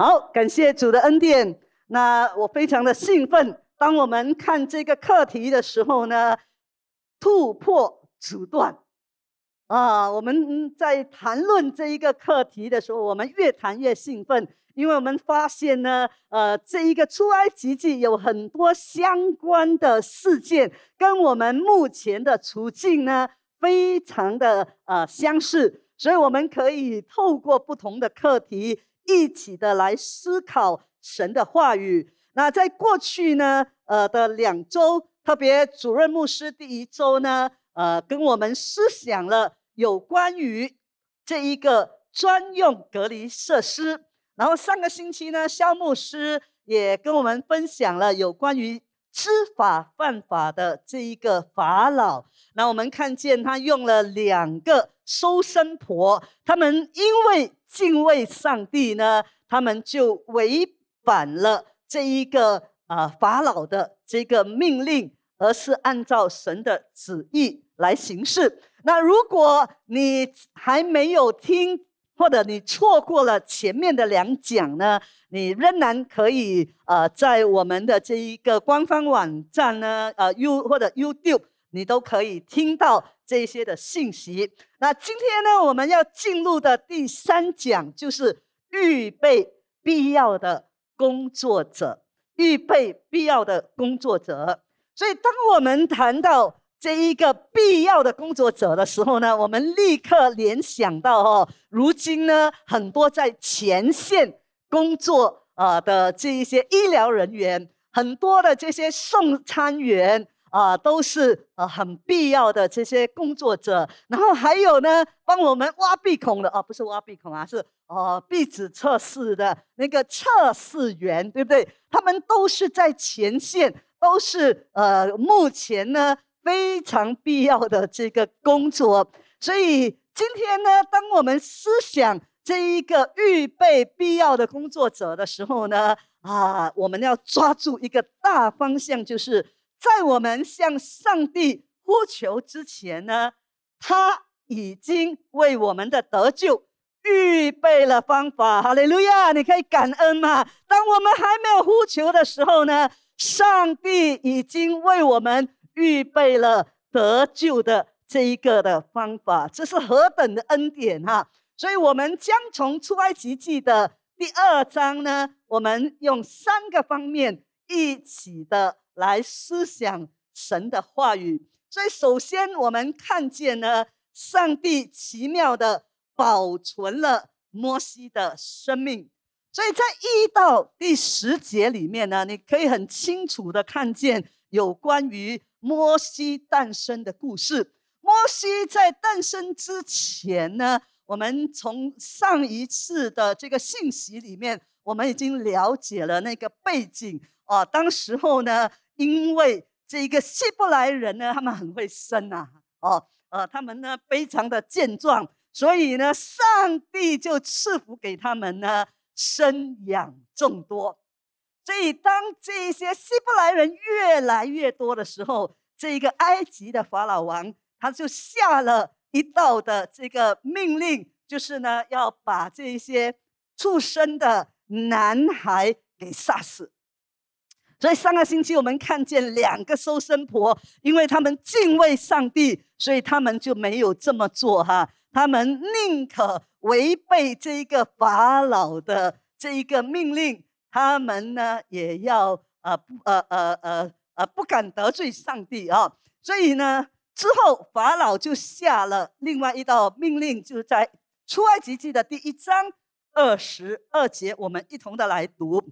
好，感谢主的恩典。那我非常的兴奋。当我们看这个课题的时候呢，突破阻断啊！我们在谈论这一个课题的时候，我们越谈越兴奋，因为我们发现呢，呃，这一个出埃及记有很多相关的事件，跟我们目前的处境呢非常的呃相似，所以我们可以透过不同的课题，一起的来思考神的话语。那在过去呢，呃的两周，特别主任牧师第一周呢，呃，跟我们思想了有关于这一个专用隔离设施。然后上个星期呢，肖牧师也跟我们分享了有关于知法犯法的这一个法老。那我们看见他用了两个收生婆，他们因为敬畏上帝呢，他们就违反了。这一个啊法老的这个命令，而是按照神的旨意来行事。那如果你还没有听，或者你错过了前面的两讲呢，你仍然可以呃在我们的这一个官方网站呢，呃 U 或者 YouTube，你都可以听到这些的信息。那今天呢，我们要进入的第三讲就是预备必要的。工作者预备必要的工作者，所以当我们谈到这一个必要的工作者的时候呢，我们立刻联想到哦，如今呢，很多在前线工作啊的这一些医疗人员，很多的这些送餐员。啊，都是呃很必要的这些工作者，然后还有呢，帮我们挖鼻孔的啊，不是挖鼻孔啊，是呃鼻子测试的那个测试员，对不对？他们都是在前线，都是呃目前呢非常必要的这个工作。所以今天呢，当我们思想这一个预备必要的工作者的时候呢，啊，我们要抓住一个大方向，就是。在我们向上帝呼求之前呢，他已经为我们的得救预备了方法。哈利路亚！你可以感恩吗？当我们还没有呼求的时候呢，上帝已经为我们预备了得救的这一个的方法。这是何等的恩典哈！所以，我们将从出埃及记的第二章呢，我们用三个方面一起的。来思想神的话语，所以首先我们看见呢，上帝奇妙的保存了摩西的生命。所以在一到第十节里面呢，你可以很清楚的看见有关于摩西诞生的故事。摩西在诞生之前呢，我们从上一次的这个信息里面，我们已经了解了那个背景哦，当时候呢。因为这一个希伯来人呢，他们很会生呐，哦，呃，他们呢非常的健壮，所以呢，上帝就赐福给他们呢，生养众多。所以当这些希伯来人越来越多的时候，这个埃及的法老王他就下了一道的这个命令，就是呢要把这些出生的男孩给杀死。所以上个星期我们看见两个收生婆，因为他们敬畏上帝，所以他们就没有这么做哈。他们宁可违背这一个法老的这一个命令，他们呢也要呃不呃呃呃呃不敢得罪上帝啊。所以呢之后法老就下了另外一道命令，就在出埃及记的第一章二十二节，我们一同的来读。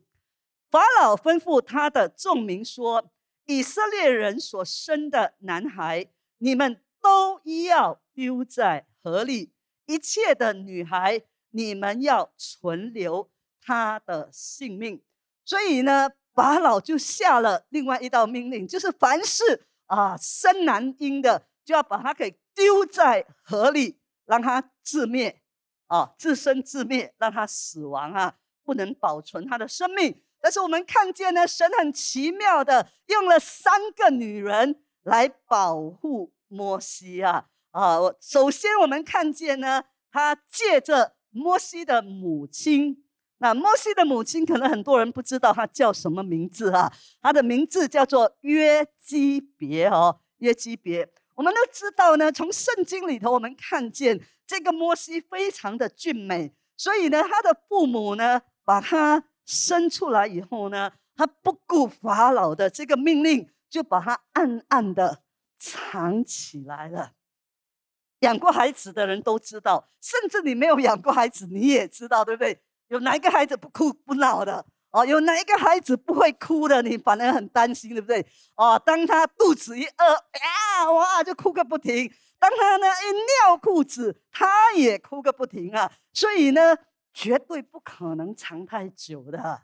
法老吩咐他的众民说：“以色列人所生的男孩，你们都要丢在河里；一切的女孩，你们要存留他的性命。”所以呢，法老就下了另外一道命令，就是凡是啊生男婴的，就要把他给丢在河里，让他自灭，啊自生自灭，让他死亡啊，不能保存他的生命。但是我们看见呢，神很奇妙的用了三个女人来保护摩西啊啊！首先我们看见呢，他借着摩西的母亲那摩西的母亲可能很多人不知道她叫什么名字啊？她的名字叫做约基别哦，约基别。我们都知道呢，从圣经里头我们看见这个摩西非常的俊美，所以呢，他的父母呢把他生出来以后呢，他不顾法老的这个命令，就把他暗暗的藏起来了。养过孩子的人都知道，甚至你没有养过孩子，你也知道，对不对？有哪一个孩子不哭不闹的？哦，有哪一个孩子不会哭的？你反而很担心，对不对？哦，当他肚子一饿，呀，哇，就哭个不停；当他呢一尿裤子，他也哭个不停啊。所以呢，绝对不可能藏太久的，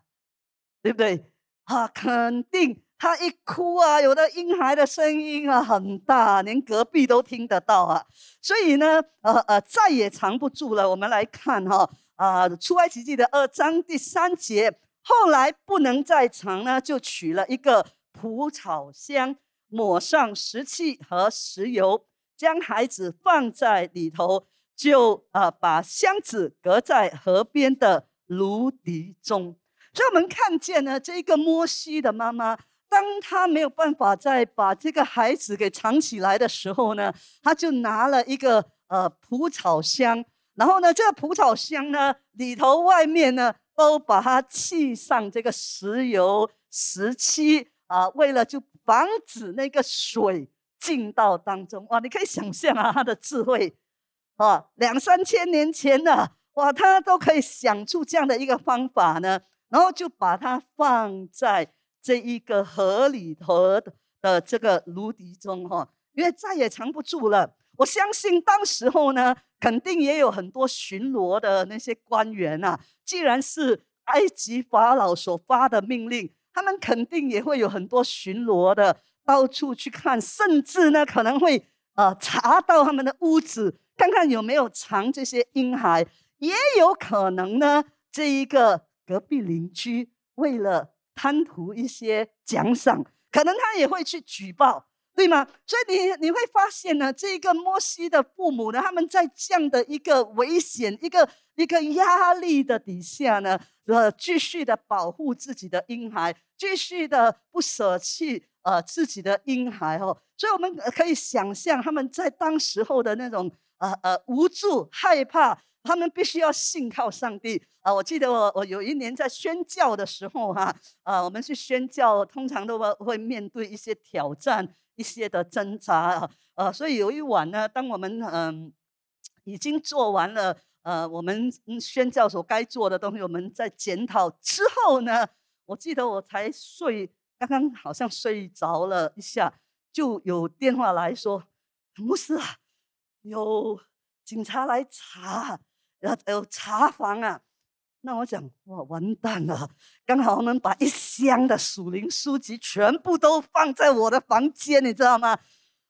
对不对？啊，肯定他一哭啊，有的婴孩的声音啊很大，连隔壁都听得到啊。所以呢，呃呃，再也藏不住了。我们来看哈。啊，出埃及记的二章第三节，后来不能再藏呢，就取了一个蒲草箱，抹上石器和石油，将孩子放在里头，就啊把箱子隔在河边的芦荻中。所以我们看见呢，这个摩西的妈妈，当她没有办法再把这个孩子给藏起来的时候呢，她就拿了一个呃蒲草箱。然后呢，这个蒲草箱呢，里头外面呢，都把它砌上这个石油石漆啊，为了就防止那个水进到当中。哇，你可以想象啊，他的智慧啊，两三千年前的哇，他都可以想出这样的一个方法呢。然后就把它放在这一个河里头的这个芦笛中哈，因为再也藏不住了。我相信当时候呢，肯定也有很多巡逻的那些官员啊。既然是埃及法老所发的命令，他们肯定也会有很多巡逻的，到处去看，甚至呢可能会呃查到他们的屋子，看看有没有藏这些婴孩。也有可能呢，这一个隔壁邻居为了贪图一些奖赏，可能他也会去举报。对吗？所以你你会发现呢，这个摩西的父母呢，他们在这样的一个危险、一个一个压力的底下呢，呃，继续的保护自己的婴孩，继续的不舍弃呃自己的婴孩哦。所以我们可以想象他们在当时候的那种呃呃无助、害怕，他们必须要信靠上帝啊。我记得我我有一年在宣教的时候哈，啊，我们去宣教，通常都会会面对一些挑战。一些的挣扎啊，呃，所以有一晚呢，当我们嗯已经做完了呃我们宣教所该做的东西，我们在检讨之后呢，我记得我才睡，刚刚好像睡着了一下，就有电话来说，牧师啊，有警察来查，要有查房啊。那我想哇，完蛋了！刚好我们把一箱的属灵书籍全部都放在我的房间，你知道吗？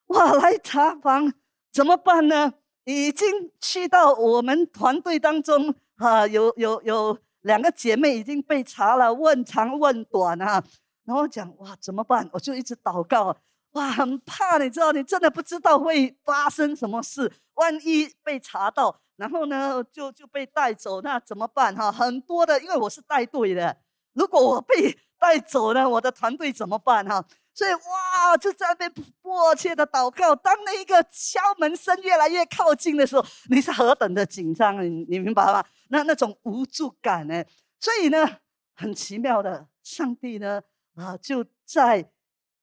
哇，来查房怎么办呢？已经去到我们团队当中啊，有有有两个姐妹已经被查了，问长问短啊。然后讲哇，怎么办？我就一直祷告，哇，很怕，你知道，你真的不知道会发生什么事，万一被查到。然后呢，就就被带走，那怎么办哈？很多的，因为我是带队的，如果我被 带走呢，我的团队怎么办哈？所以哇，就在被迫切的祷告。当那一个敲门声越来越靠近的时候，你是何等的紧张，你你明白吗？那那种无助感呢？所以呢，很奇妙的，上帝呢啊，就在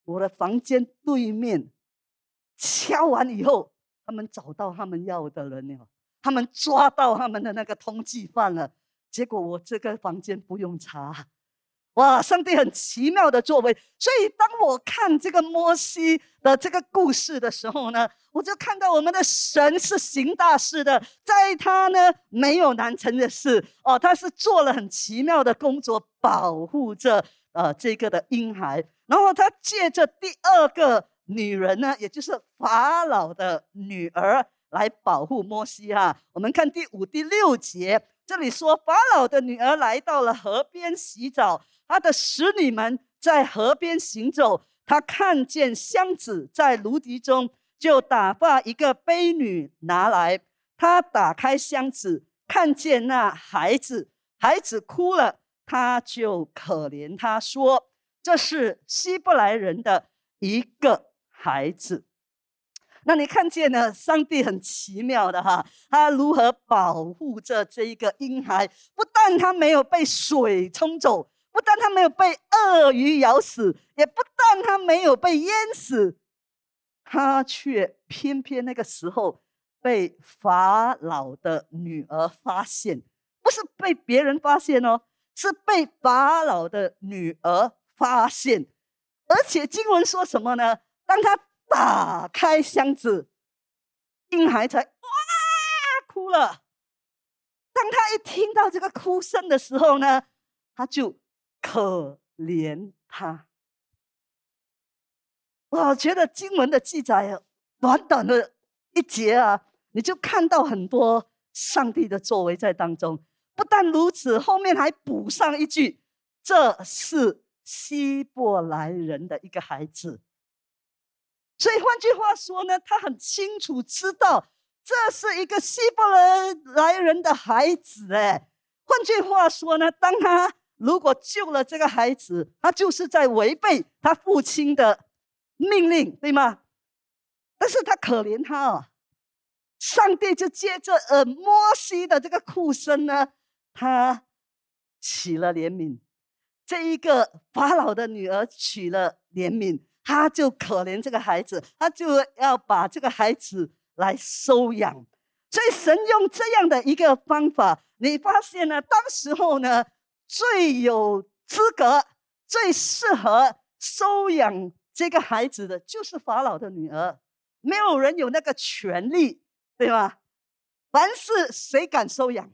我的房间对面敲完以后，他们找到他们要的人了。他们抓到他们的那个通缉犯了，结果我这个房间不用查，哇！上帝很奇妙的作为，所以当我看这个摩西的这个故事的时候呢，我就看到我们的神是行大事的，在他呢没有难成的事哦，他是做了很奇妙的工作，保护着呃这个的婴孩，然后他借着第二个女人呢，也就是法老的女儿。来保护摩西哈，我们看第五、第六节，这里说法老的女儿来到了河边洗澡，她的使女们在河边行走，她看见箱子在芦荻中，就打发一个婢女拿来。她打开箱子，看见那孩子，孩子哭了，他就可怜他说：“这是希伯来人的一个孩子。”那你看见呢？上帝很奇妙的哈，他如何保护着这一个婴孩？不但他没有被水冲走，不但他没有被鳄鱼咬死，也不但他没有被淹死，他却偏偏那个时候被法老的女儿发现，不是被别人发现哦，是被法老的女儿发现。而且经文说什么呢？当他。打开箱子，婴孩才哇哭了。当他一听到这个哭声的时候呢，他就可怜他。我觉得经文的记载，短短的一节啊，你就看到很多上帝的作为在当中。不但如此，后面还补上一句：“这是希伯来人的一个孩子。”所以换句话说呢，他很清楚知道这是一个希伯来人的孩子。哎，换句话说呢，当他如果救了这个孩子，他就是在违背他父亲的命令，对吗？但是他可怜他哦，上帝就借着呃摩西的这个哭声呢，他起了怜悯，这一个法老的女儿娶了怜悯。他就可怜这个孩子，他就要把这个孩子来收养，所以神用这样的一个方法，你发现呢？当时候呢，最有资格、最适合收养这个孩子的，就是法老的女儿，没有人有那个权利，对吗？凡是谁敢收养？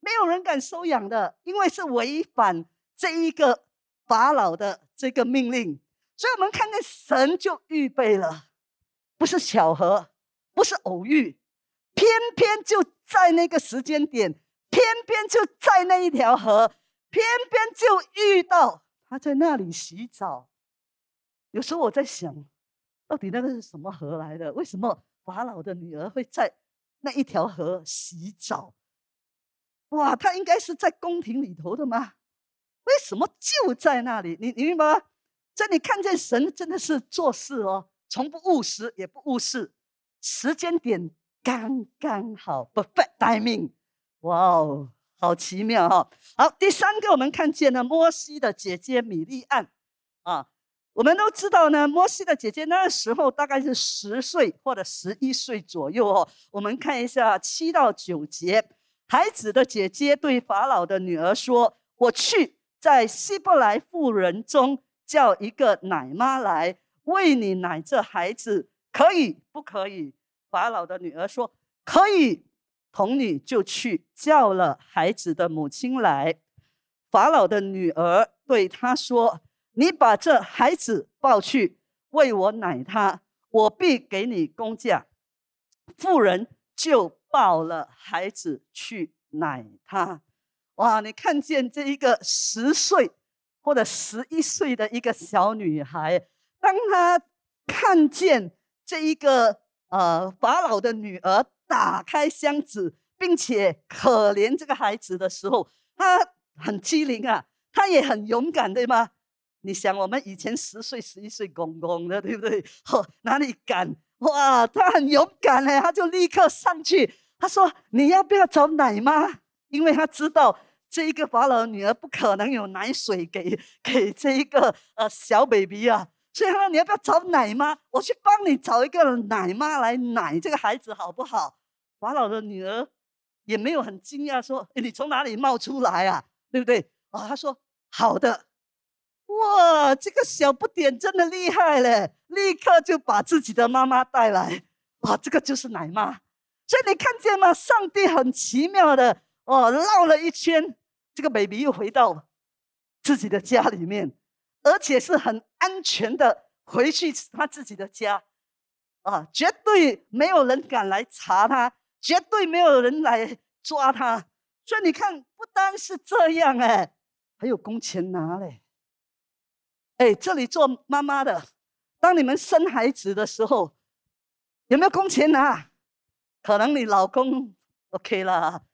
没有人敢收养的，因为是违反这一个法老的这个命令。所以我们看见神就预备了，不是巧合，不是偶遇，偏偏就在那个时间点，偏偏就在那一条河，偏偏就遇到他在那里洗澡。有时候我在想，到底那个是什么河来的？为什么法老的女儿会在那一条河洗澡？哇，他应该是在宫廷里头的吗？为什么就在那里？你你明白吗？这你看见神真的是做事哦，从不务实也不误事，时间点刚刚好，perfect timing，哇哦，好奇妙哈！好，第三个我们看见了摩西的姐姐米利安啊，我们都知道呢，摩西的姐姐那个时候大概是十岁或者十一岁左右哦。我们看一下七到九节，孩子的姐姐对法老的女儿说：“我去在希伯来妇人中。”叫一个奶妈来喂你奶这孩子，可以不可以？法老的女儿说可以。童女就去叫了孩子的母亲来。法老的女儿对他说：“你把这孩子抱去喂我奶他，我必给你工价。”妇人就抱了孩子去奶他。哇！你看见这一个十岁。或者十一岁的一个小女孩，当她看见这一个呃法老的女儿打开箱子，并且可怜这个孩子的时候，她很机灵啊，她也很勇敢，对吗？你想，我们以前十岁、十一岁公公的，对不对？呵，哪里敢？哇，她很勇敢嘞，她就立刻上去，她说：“你要不要找奶妈？”因为她知道。这一个法老的女儿不可能有奶水给给这一个呃小 baby 啊，所以他说你要不要找奶妈？我去帮你找一个奶妈来奶这个孩子好不好？法老的女儿也没有很惊讶，说你从哪里冒出来啊？对不对？啊，他说好的。哇，这个小不点真的厉害嘞，立刻就把自己的妈妈带来。哇，这个就是奶妈。所以你看见吗？上帝很奇妙的。哦，绕了一圈，这个 baby 又回到自己的家里面，而且是很安全的回去他自己的家，啊，绝对没有人敢来查他，绝对没有人来抓他。所以你看，不单是这样，哎，还有工钱拿嘞。哎，这里做妈妈的，当你们生孩子的时候，有没有工钱拿？可能你老公 OK 了。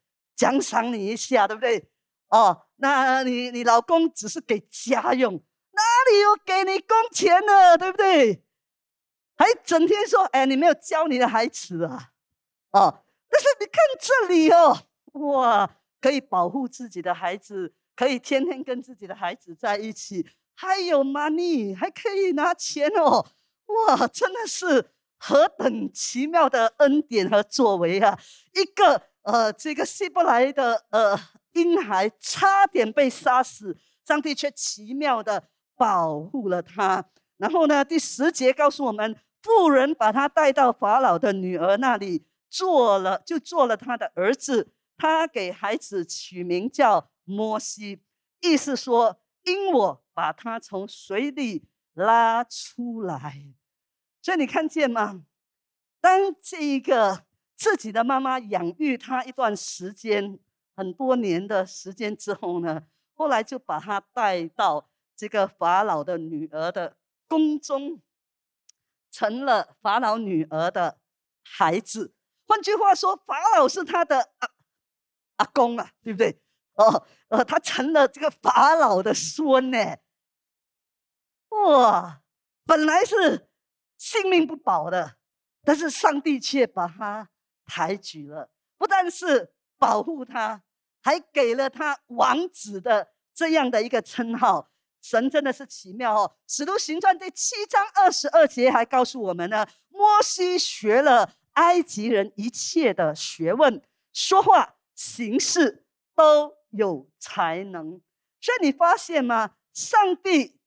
奖赏你一下，对不对？哦，那你你老公只是给家用，哪里有给你工钱呢？对不对？还整天说，哎，你没有教你的孩子啊，哦，但是你看这里哦，哇，可以保护自己的孩子，可以天天跟自己的孩子在一起，还有 money，还可以拿钱哦，哇，真的是何等奇妙的恩典和作为啊！一个呃，这个希伯来的呃婴孩差点被杀死，上帝却奇妙的保护了他。然后呢，第十节告诉我们，妇人把他带到法老的女儿那里，做了就做了他的儿子。他给孩子取名叫摩西，意思说，因我把他从水里拉出来。所以你看见吗？当这一个自己的妈妈养育他一段时间，很多年的时间之后呢，后来就把他带到这个法老的女儿的。宫中成了法老女儿的孩子，换句话说，法老是他的阿阿公啊，对不对？哦，呃，他成了这个法老的孙呢。哇，本来是性命不保的，但是上帝却把他抬举了，不但是保护他，还给了他王子的这样的一个称号。神真的是奇妙哦！《使徒行传》第七章二十二节还告诉我们呢：摩西学了埃及人一切的学问，说话行事都有才能。所以你发现吗？上帝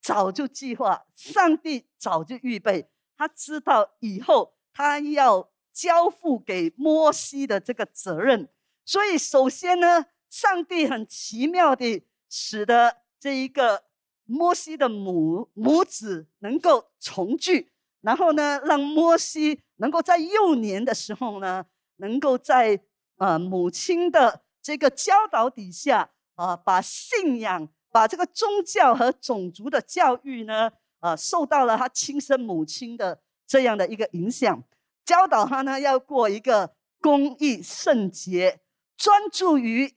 早就计划，上帝早就预备，他知道以后他要交付给摩西的这个责任。所以，首先呢，上帝很奇妙的使得。这一个摩西的母母子能够重聚，然后呢，让摩西能够在幼年的时候呢，能够在呃母亲的这个教导底下啊，把信仰、把这个宗教和种族的教育呢，呃，受到了他亲生母亲的这样的一个影响，教导他呢要过一个公义圣洁、专注于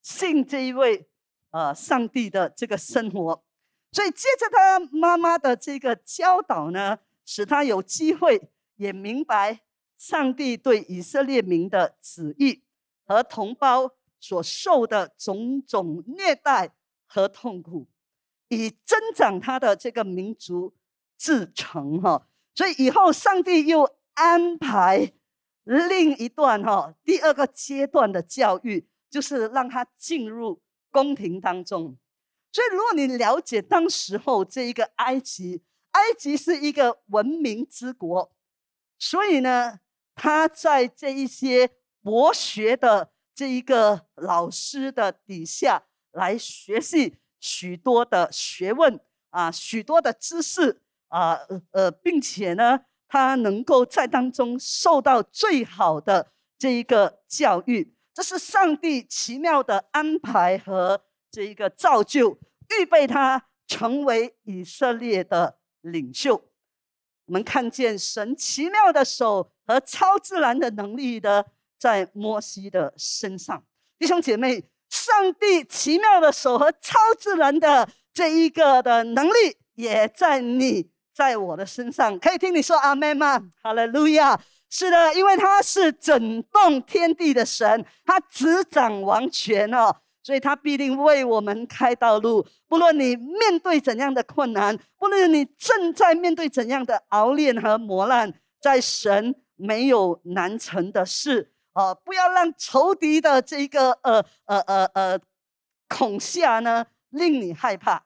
信这一位。呃，上帝的这个生活，所以借着他妈妈的这个教导呢，使他有机会也明白上帝对以色列民的旨意和同胞所受的种种虐待和痛苦，以增长他的这个民族自成哈。所以以后上帝又安排另一段哈，第二个阶段的教育，就是让他进入。宫廷当中，所以如果你了解当时候这一个埃及，埃及是一个文明之国，所以呢，他在这一些博学的这一个老师的底下来学习许多的学问啊，许多的知识啊，呃，并且呢，他能够在当中受到最好的这一个教育。这是上帝奇妙的安排和这一个造就，预备他成为以色列的领袖。我们看见神奇妙的手和超自然的能力的在摩西的身上，弟兄姐妹，上帝奇妙的手和超自然的这一个的能力也在你在我的身上。可以听你说阿门吗？哈利路亚。是的，因为他是整动天地的神，他执掌王权哦，所以他必定为我们开道路。不论你面对怎样的困难，不论你正在面对怎样的熬炼和磨难，在神没有难成的事哦。不要让仇敌的这个呃呃呃呃恐吓呢，令你害怕。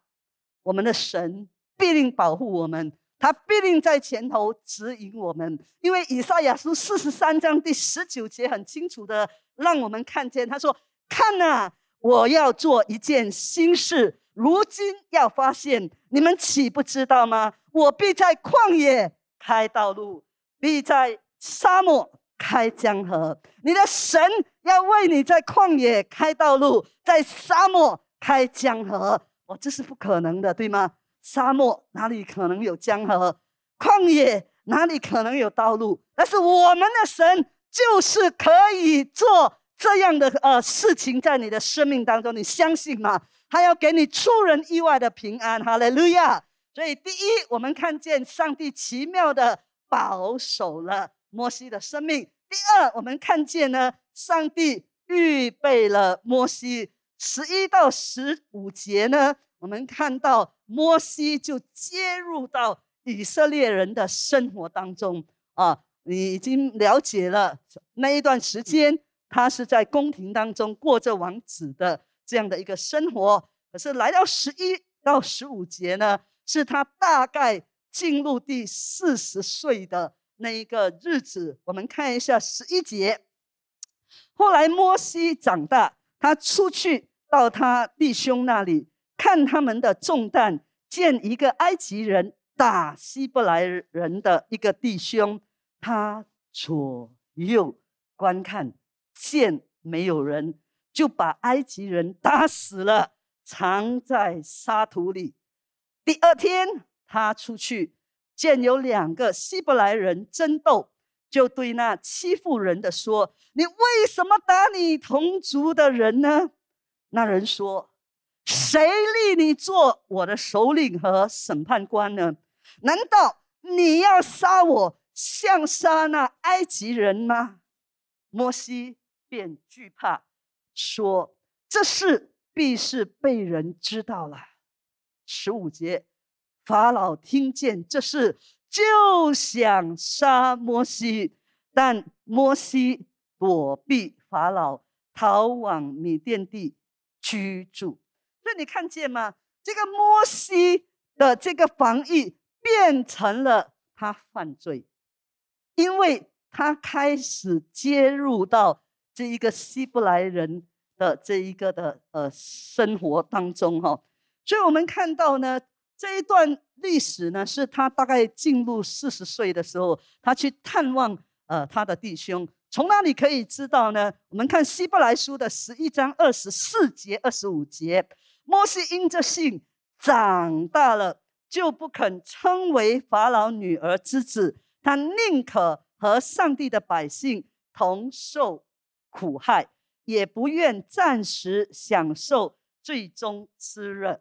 我们的神必定保护我们。他必定在前头指引我们，因为以赛亚书四十三章第十九节很清楚的让我们看见，他说：“看呐，我要做一件新事，如今要发现，你们岂不知道吗？我必在旷野开道路，必在沙漠开江河。你的神要为你在旷野开道路，在沙漠开江河。哦，这是不可能的，对吗？”沙漠哪里可能有江河？旷野哪里可能有道路？但是我们的神就是可以做这样的呃事情在你的生命当中，你相信吗？他要给你出人意外的平安，哈利路亚！所以第一，我们看见上帝奇妙的保守了摩西的生命；第二，我们看见呢，上帝预备了摩西。十一到十五节呢，我们看到摩西就接入到以色列人的生活当中啊。你已经了解了那一段时间，他是在宫廷当中过着王子的这样的一个生活。可是来到十一到十五节呢，是他大概进入第四十岁的那一个日子。我们看一下十一节。后来摩西长大，他出去到他弟兄那里看他们的重担，见一个埃及人打希伯来人的一个弟兄。他左右观看，见没有人，就把埃及人打死了，藏在沙土里。第二天，他出去，见有两个希伯来人争斗，就对那欺负人的说：“你为什么打你同族的人呢？”那人说：“谁立你做我的首领和审判官呢？难道你要杀我？”像杀那埃及人吗？摩西便惧怕，说：“这事必是被人知道了。”十五节，法老听见这事，就想杀摩西，但摩西躲避法老，逃往米甸地居住。所以你看见吗？这个摩西的这个防御变成了他犯罪。因为他开始接入到这一个希伯来人的这一个的呃生活当中哈，所以我们看到呢这一段历史呢，是他大概进入四十岁的时候，他去探望呃他的弟兄。从哪里可以知道呢？我们看希伯来书的十一章二十四节、二十五节，摩西因着信长大了，就不肯称为法老女儿之子。他宁可和上帝的百姓同受苦害，也不愿暂时享受最终滋润。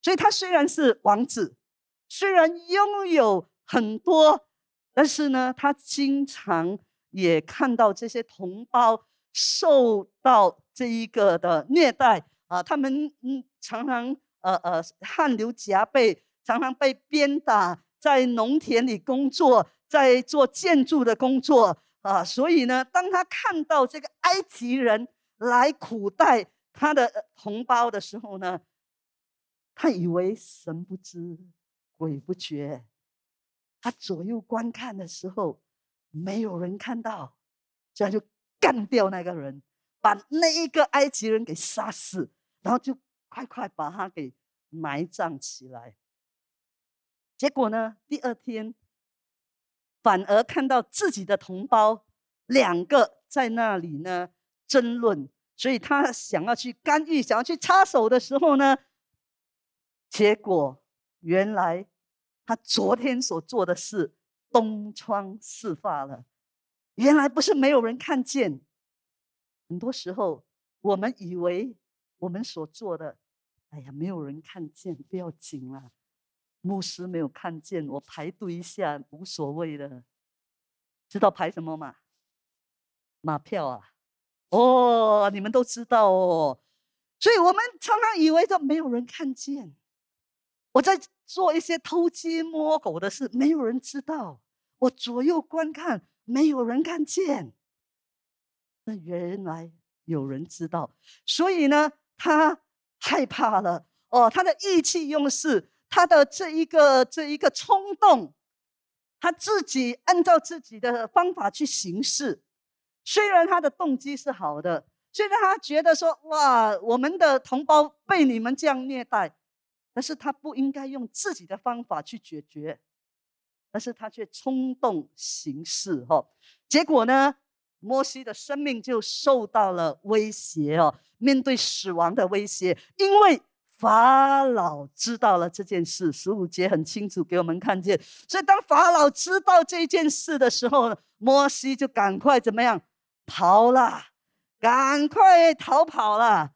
所以，他虽然是王子，虽然拥有很多，但是呢，他经常也看到这些同胞受到这一个的虐待啊，他们嗯常常呃呃汗流浃背，常常被鞭打，在农田里工作。在做建筑的工作啊，所以呢，当他看到这个埃及人来苦待他的同胞的时候呢，他以为神不知鬼不觉。他左右观看的时候，没有人看到，这样就干掉那个人，把那一个埃及人给杀死，然后就快快把他给埋葬起来。结果呢，第二天。反而看到自己的同胞两个在那里呢争论，所以他想要去干预，想要去插手的时候呢，结果原来他昨天所做的事东窗事发了。原来不是没有人看见，很多时候我们以为我们所做的，哎呀，没有人看见，不要紧啦。牧师没有看见，我排队一下无所谓的。知道排什么吗？马票啊！哦，你们都知道哦。所以我们常常以为说没有人看见，我在做一些偷鸡摸狗的事，没有人知道。我左右观看，没有人看见。那原来有人知道，所以呢，他害怕了。哦，他的意气用事。他的这一个这一个冲动，他自己按照自己的方法去行事，虽然他的动机是好的，虽然他觉得说哇，我们的同胞被你们这样虐待，但是他不应该用自己的方法去解决，但是他却冲动行事哈，结果呢，摩西的生命就受到了威胁哦，面对死亡的威胁，因为。法老知道了这件事，十五节很清楚给我们看见。所以当法老知道这件事的时候，摩西就赶快怎么样逃了，赶快逃跑了。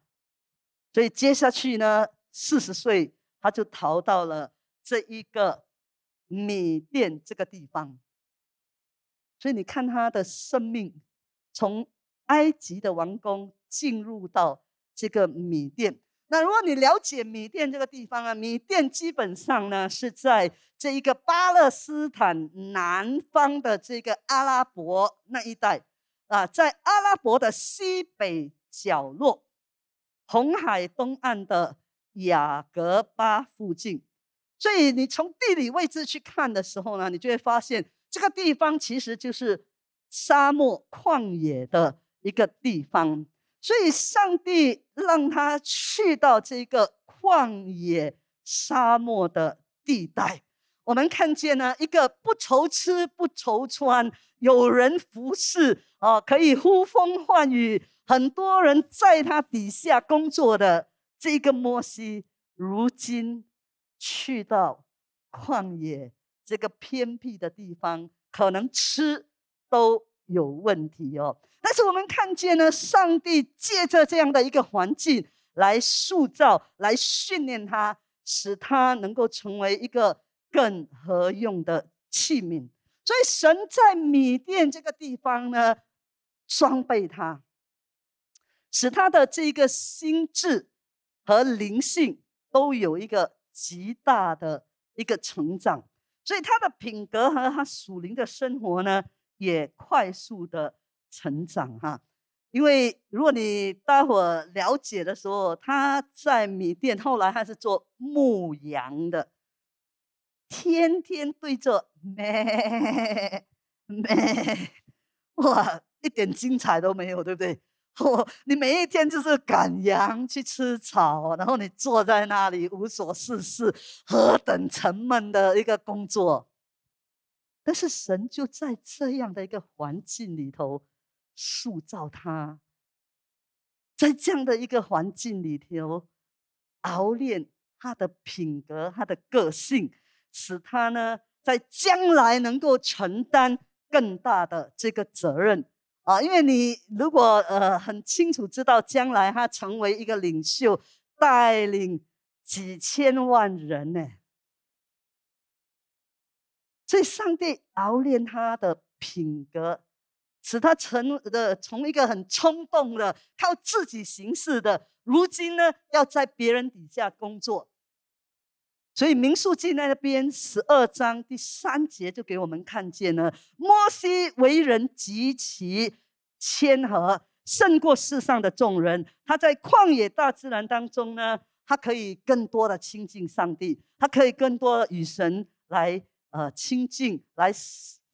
所以接下去呢，四十岁他就逃到了这一个米甸这个地方。所以你看他的生命，从埃及的王宫进入到这个米甸。那如果你了解米甸这个地方啊，米甸基本上呢是在这一个巴勒斯坦南方的这个阿拉伯那一带啊，在阿拉伯的西北角落，红海东岸的雅各巴附近。所以你从地理位置去看的时候呢，你就会发现这个地方其实就是沙漠旷野的一个地方。所以，上帝让他去到这个旷野沙漠的地带。我们看见呢，一个不愁吃不愁穿，有人服侍啊，可以呼风唤雨，很多人在他底下工作的这个摩西，如今去到旷野这个偏僻的地方，可能吃都有问题哦。但是我们看见呢，上帝借着这样的一个环境来塑造、来训练他，使他能够成为一个更合用的器皿。所以神在米甸这个地方呢，装备他，使他的这个心智和灵性都有一个极大的一个成长。所以他的品格和他属灵的生活呢，也快速的。成长哈，因为如果你待会了解的时候，他在米店，后来他是做牧羊的，天天对着咩咩，哇，一点精彩都没有，对不对？哦，你每一天就是赶羊去吃草，然后你坐在那里无所事事，何等沉闷的一个工作。但是神就在这样的一个环境里头。塑造他，在这样的一个环境里头熬练他的品格、他的个性，使他呢在将来能够承担更大的这个责任啊！因为你如果呃很清楚知道将来他成为一个领袖，带领几千万人呢，所以上帝熬练他的品格。使他成的从一个很冲动的靠自己行事的，如今呢要在别人底下工作。所以民数记那边十二章第三节就给我们看见了，摩西为人极其谦和，胜过世上的众人。他在旷野大自然当中呢，他可以更多的亲近上帝，他可以更多与神来呃亲近，来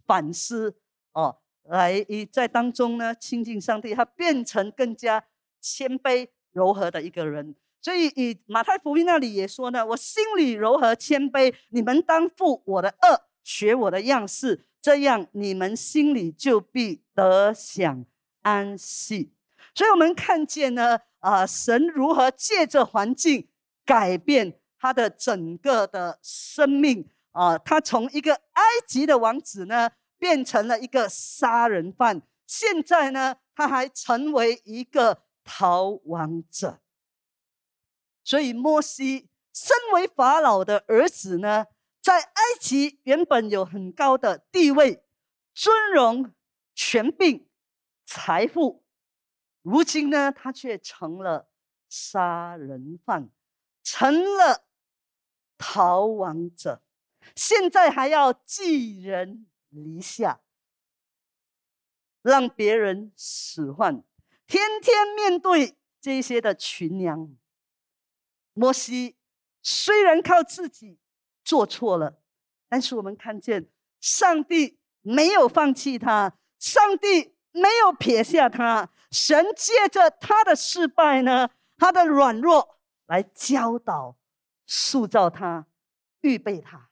反思哦。来以在当中呢亲近上帝，他变成更加谦卑柔和的一个人。所以以马太福音那里也说呢：“我心里柔和谦卑，你们当负我的恶，学我的样式，这样你们心里就必得享安息。”所以我们看见呢，啊，神如何借着环境改变他的整个的生命啊，他从一个埃及的王子呢。变成了一个杀人犯，现在呢，他还成为一个逃亡者。所以，摩西身为法老的儿子呢，在埃及原本有很高的地位、尊荣、权柄、财富，如今呢，他却成了杀人犯，成了逃亡者，现在还要寄人。篱下，让别人使唤，天天面对这些的群羊。摩西虽然靠自己做错了，但是我们看见上帝没有放弃他，上帝没有撇下他。神借着他的失败呢，他的软弱来教导、塑造他、预备他。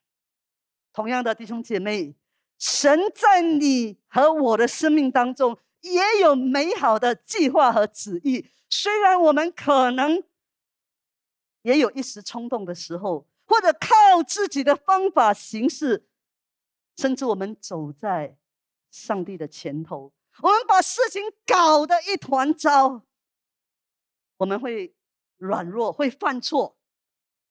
同样的弟兄姐妹。神在你和我的生命当中也有美好的计划和旨意。虽然我们可能也有一时冲动的时候，或者靠自己的方法行事，甚至我们走在上帝的前头，我们把事情搞得一团糟，我们会软弱，会犯错。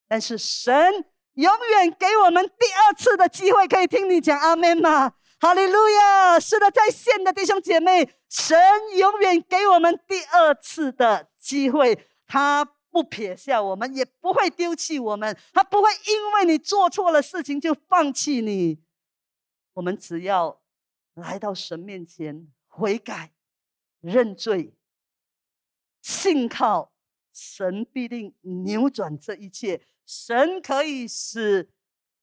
但是神永远给我们第二次的机会，可以听你讲阿门吗？哈利路亚！是的，在线的弟兄姐妹，神永远给我们第二次的机会，他不撇下我们，也不会丢弃我们，他不会因为你做错了事情就放弃你。我们只要来到神面前悔改、认罪，信靠神，必定扭转这一切。神可以使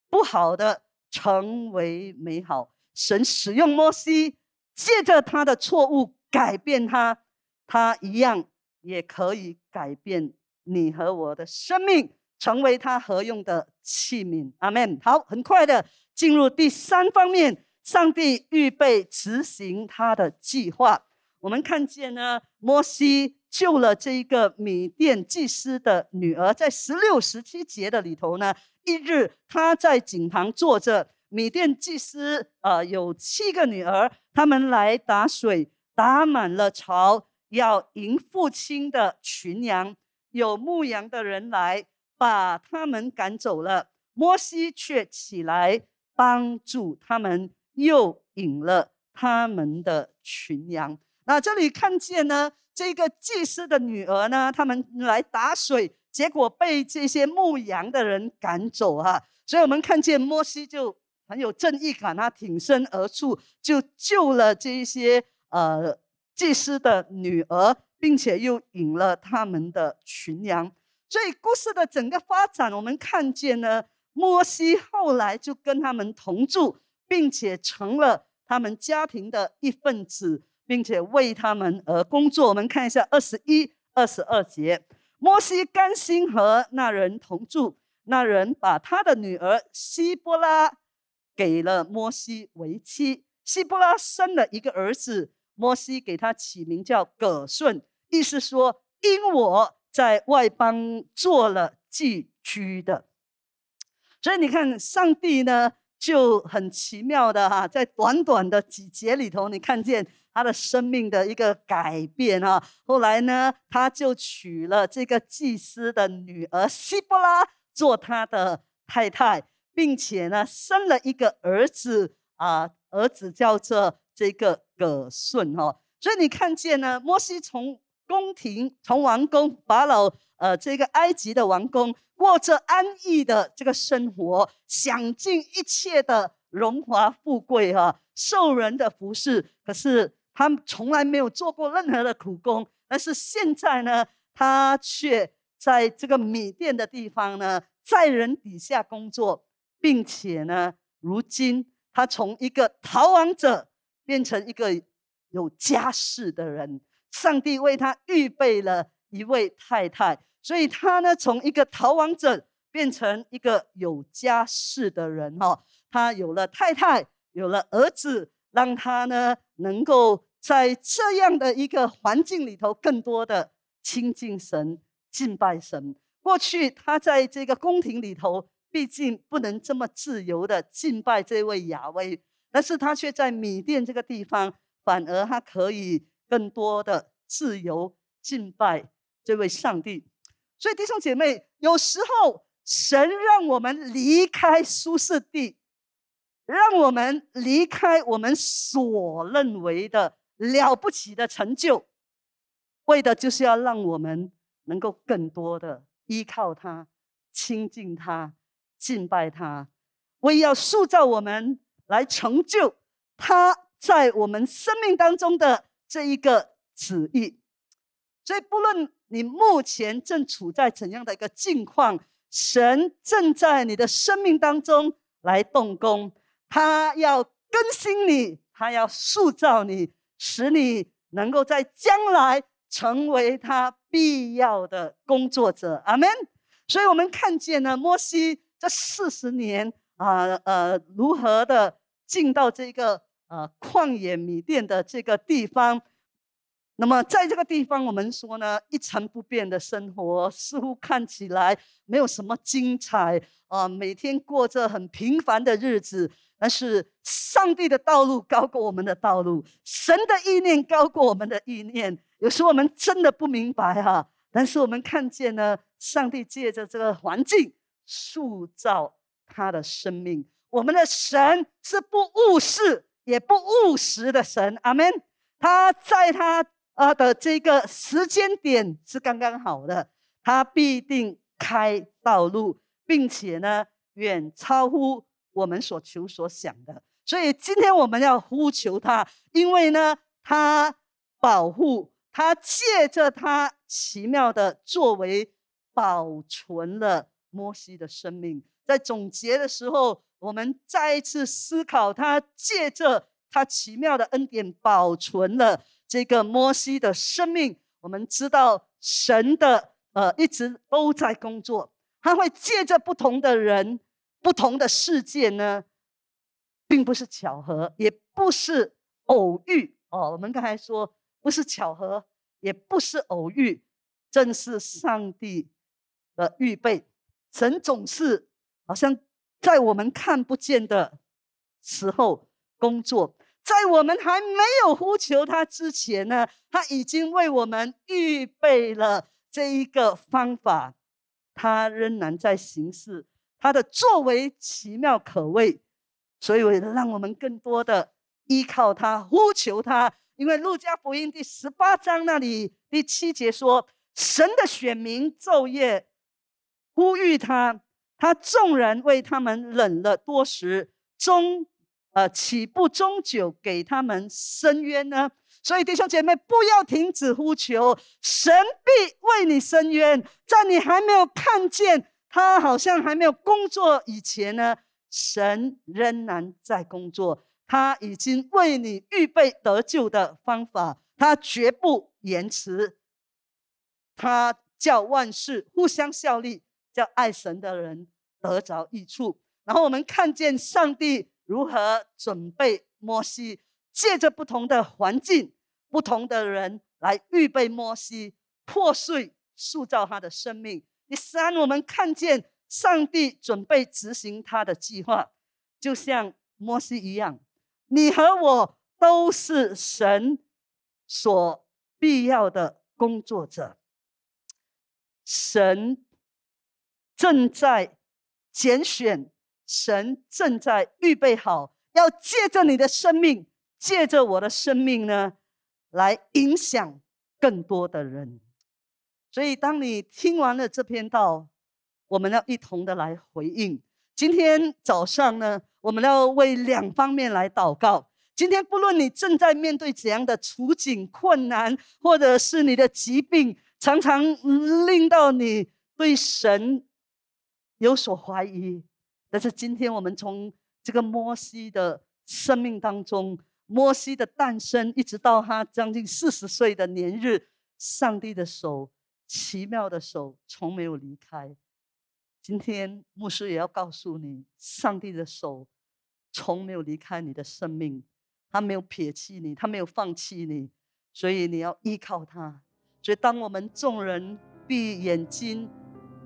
不好的成为美好。神使用摩西，借着他的错误改变他，他一样也可以改变你和我的生命，成为他合用的器皿。阿门。好，很快的进入第三方面，上帝预备执行他的计划。我们看见呢，摩西救了这一个米甸祭司的女儿，在十六、十七节的里头呢，一日他在井旁坐着。米甸祭司呃有七个女儿，他们来打水，打满了槽，要迎父亲的群羊。有牧羊的人来，把他们赶走了。摩西却起来帮助他们，又引了他们的群羊。那这里看见呢，这个祭司的女儿呢，他们来打水，结果被这些牧羊的人赶走啊。所以我们看见摩西就。很有正义感，他挺身而出，就救了这一些呃祭司的女儿，并且又引了他们的群羊。所以故事的整个发展，我们看见呢，摩西后来就跟他们同住，并且成了他们家庭的一份子，并且为他们而工作。我们看一下二十一、二十二节，摩西甘心和那人同住，那人把他的女儿希波拉。给了摩西为妻，希伯拉生了一个儿子，摩西给他起名叫葛顺，意思说因我在外邦做了寄居的。所以你看，上帝呢就很奇妙的哈，在短短的几节里头，你看见他的生命的一个改变啊。后来呢，他就娶了这个祭司的女儿希伯拉做他的太太。并且呢，生了一个儿子啊，儿子叫做这个葛顺哈。所以你看见呢，摩西从宫廷、从王宫，法老呃这个埃及的王宫，过着安逸的这个生活，享尽一切的荣华富贵哈，受人的服侍。可是他从来没有做过任何的苦工。但是现在呢，他却在这个米店的地方呢，在人底下工作。并且呢，如今他从一个逃亡者变成一个有家室的人。上帝为他预备了一位太太，所以他呢，从一个逃亡者变成一个有家室的人。哈，他有了太太，有了儿子，让他呢，能够在这样的一个环境里头，更多的亲近神、敬拜神。过去他在这个宫廷里头。毕竟不能这么自由的敬拜这位亚威，但是他却在米店这个地方，反而他可以更多的自由敬拜这位上帝。所以弟兄姐妹，有时候神让我们离开舒适地，让我们离开我们所认为的了不起的成就，为的就是要让我们能够更多的依靠他，亲近他。敬拜他，为要塑造我们，来成就他在我们生命当中的这一个旨意。所以，不论你目前正处在怎样的一个境况，神正在你的生命当中来动工，他要更新你，他要塑造你，使你能够在将来成为他必要的工作者。阿门。所以我们看见呢，摩西。这四十年啊，呃，如何的进到这个呃旷野米店的这个地方？那么在这个地方，我们说呢，一成不变的生活，似乎看起来没有什么精彩啊，每天过着很平凡的日子。但是上帝的道路高过我们的道路，神的意念高过我们的意念。有时候我们真的不明白哈，但是我们看见呢，上帝借着这个环境塑造他的生命。我们的神是不误事也不务实的神，阿门。他在他呃的这个时间点是刚刚好的，他必定开道路，并且呢，远超乎。我们所求所想的，所以今天我们要呼求他，因为呢，他保护他，借着他奇妙的作为，保存了摩西的生命。在总结的时候，我们再一次思考，他借着他奇妙的恩典，保存了这个摩西的生命。我们知道，神的呃一直都在工作，他会借着不同的人。不同的事件呢，并不是巧合，也不是偶遇哦。我们刚才说，不是巧合，也不是偶遇，正是上帝的预备。神总是好像在我们看不见的时候工作，在我们还没有呼求他之前呢，他已经为我们预备了这一个方法，他仍然在行事。他的作为奇妙可畏，所以为了让我们更多的依靠他、呼求他。因为路加福音第十八章那里第七节说：“神的选民昼夜呼吁他，他众人为他们忍了多时，终呃岂不终久给他们伸冤呢？”所以弟兄姐妹，不要停止呼求，神必为你伸冤，在你还没有看见。他好像还没有工作以前呢，神仍然在工作。他已经为你预备得救的方法，他绝不延迟。他叫万事互相效力，叫爱神的人得着益处。然后我们看见上帝如何准备摩西，借着不同的环境、不同的人来预备摩西，破碎塑造他的生命。第三，我们看见上帝准备执行他的计划，就像摩西一样。你和我都是神所必要的工作者。神正在拣选，神正在预备好，要借着你的生命，借着我的生命呢，来影响更多的人。所以，当你听完了这篇道，我们要一同的来回应。今天早上呢，我们要为两方面来祷告。今天，不论你正在面对怎样的处境、困难，或者是你的疾病，常常令到你对神有所怀疑。但是，今天我们从这个摩西的生命当中，摩西的诞生，一直到他将近四十岁的年日，上帝的手。奇妙的手从没有离开。今天牧师也要告诉你，上帝的手从没有离开你的生命，他没有撇弃你，他没有放弃你，所以你要依靠他。所以，当我们众人闭眼睛、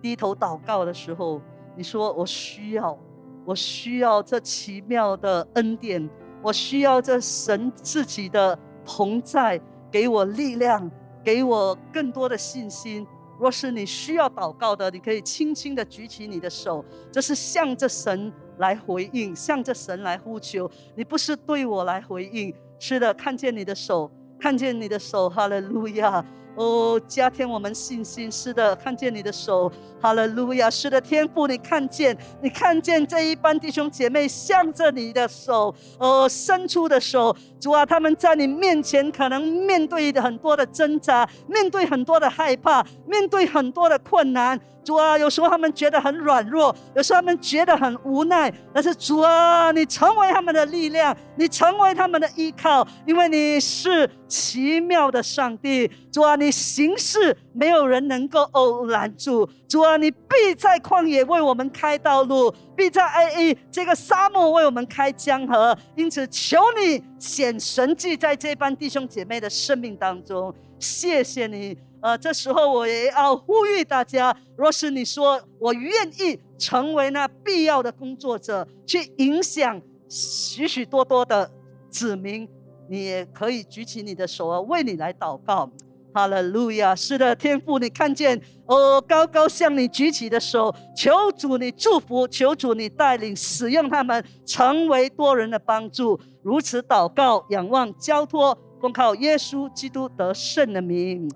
低头祷告的时候，你说：“我需要，我需要这奇妙的恩典，我需要这神自己的同在，给我力量。”给我更多的信心。若是你需要祷告的，你可以轻轻的举起你的手，这是向着神来回应，向着神来呼求。你不是对我来回应，是的，看见你的手，看见你的手，哈利路亚。哦，加添我们信心。是的，看见你的手，哈利路亚。是的，天父，你看见，你看见这一班弟兄姐妹向着你的手，哦，伸出的手。主啊，他们在你面前可能面对的很多的挣扎，面对很多的害怕，面对很多的困难。主啊，有时候他们觉得很软弱，有时候他们觉得很无奈。但是主啊，你成为他们的力量，你成为他们的依靠，因为你是奇妙的上帝。主啊，你行事没有人能够偶拦住。主啊，你必在旷野为我们开道路，必在 A A 这个沙漠为我们开江河。因此，求你显神迹在这班弟兄姐妹的生命当中。谢谢你。呃，这时候我也要呼吁大家：若是你说我愿意成为那必要的工作者，去影响许许多多的子民，你也可以举起你的手啊，为你来祷告。哈利路亚！是的，天父，你看见哦，高高向你举起的手，求主你祝福，求主你带领，使用他们成为多人的帮助。如此祷告，仰望，交托，奉靠耶稣基督得胜的名。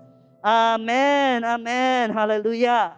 阿门，阿门，哈利路亚。